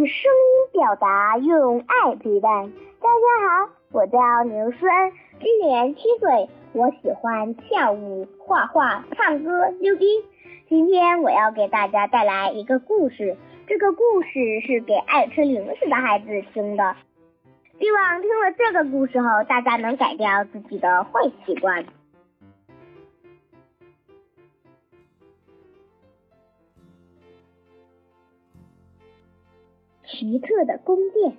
用声音表达，用爱陪伴。大家好，我叫刘思恩，今年七岁，我喜欢跳舞、画画、唱歌、溜冰。今天我要给大家带来一个故事，这个故事是给爱吃零食的孩子听的。希望听了这个故事后，大家能改掉自己的坏习惯。奇特的宫殿。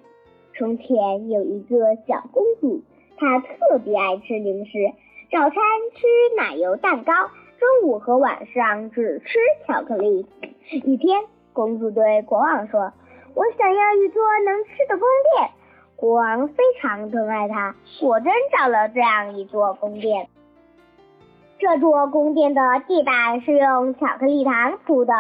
从前有一个小公主，她特别爱吃零食，早餐吃奶油蛋糕，中午和晚上只吃巧克力。一天，公主对国王说：“我想要一座能吃的宫殿。”国王非常疼爱她，果真找了这样一座宫殿。这座宫殿的地板是用巧克力糖铺的，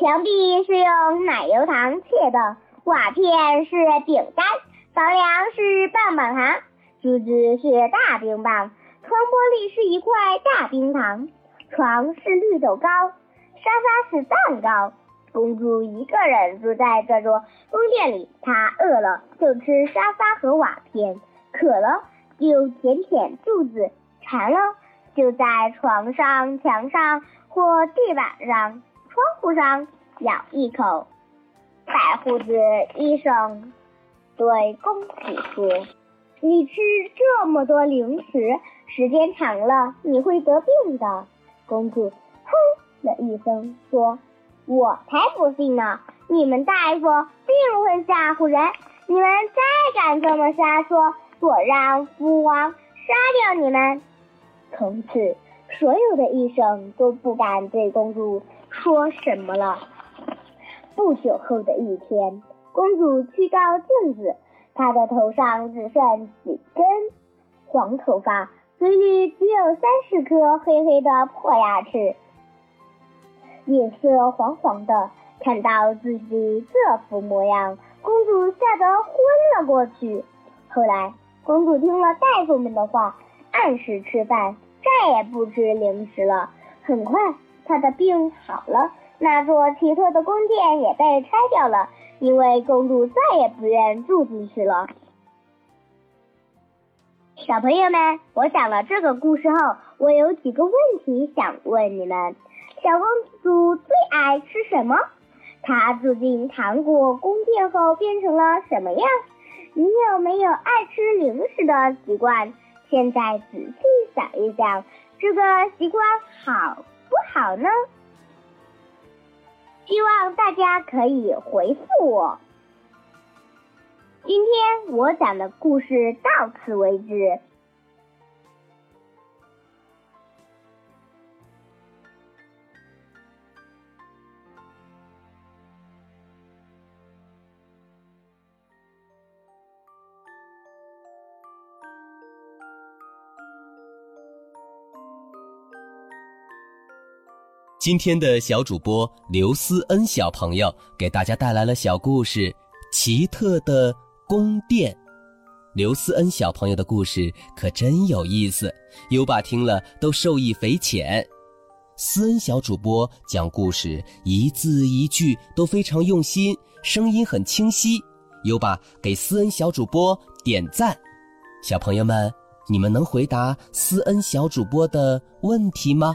墙壁是用奶油糖砌的。瓦片是饼干，房梁是棒棒糖，柱子是大冰棒，窗玻璃是一块大冰糖，床是绿豆糕，沙发是蛋糕。公主一个人住在这座宫殿里，她饿了就吃沙发和瓦片，渴了就舔舔柱子，馋了就在床上、墙上或地板上、窗户上咬一口。白胡子医生对公主说：“你吃这么多零食，时间长了你会得病的。”公主哼了一声说：“我才不信呢！你们大夫定会吓唬人。你们再敢这么瞎说，我让父王杀掉你们！”从此，所有的医生都不敢对公主说什么了。不久后的一天，公主去照镜子，她的头上只剩几根黄头发，嘴里只有三十颗黑黑的破牙齿，脸色黄黄的。看到自己这副模样，公主吓得昏了过去。后来，公主听了大夫们的话，按时吃饭，再也不吃零食了。很快，她的病好了。那座奇特的宫殿也被拆掉了，因为公主再也不愿住进去了。小朋友们，我讲了这个故事后，我有几个问题想问你们：小公主最爱吃什么？她住进糖果宫殿后变成了什么样？你有没有爱吃零食的习惯？现在仔细想一想，这个习惯好不好呢？希望大家可以回复我。今天我讲的故事到此为止。今天的小主播刘思恩小朋友给大家带来了小故事《奇特的宫殿》。刘思恩小朋友的故事可真有意思，优爸听了都受益匪浅。思恩小主播讲故事一字一句都非常用心，声音很清晰，优爸给思恩小主播点赞。小朋友们，你们能回答思恩小主播的问题吗？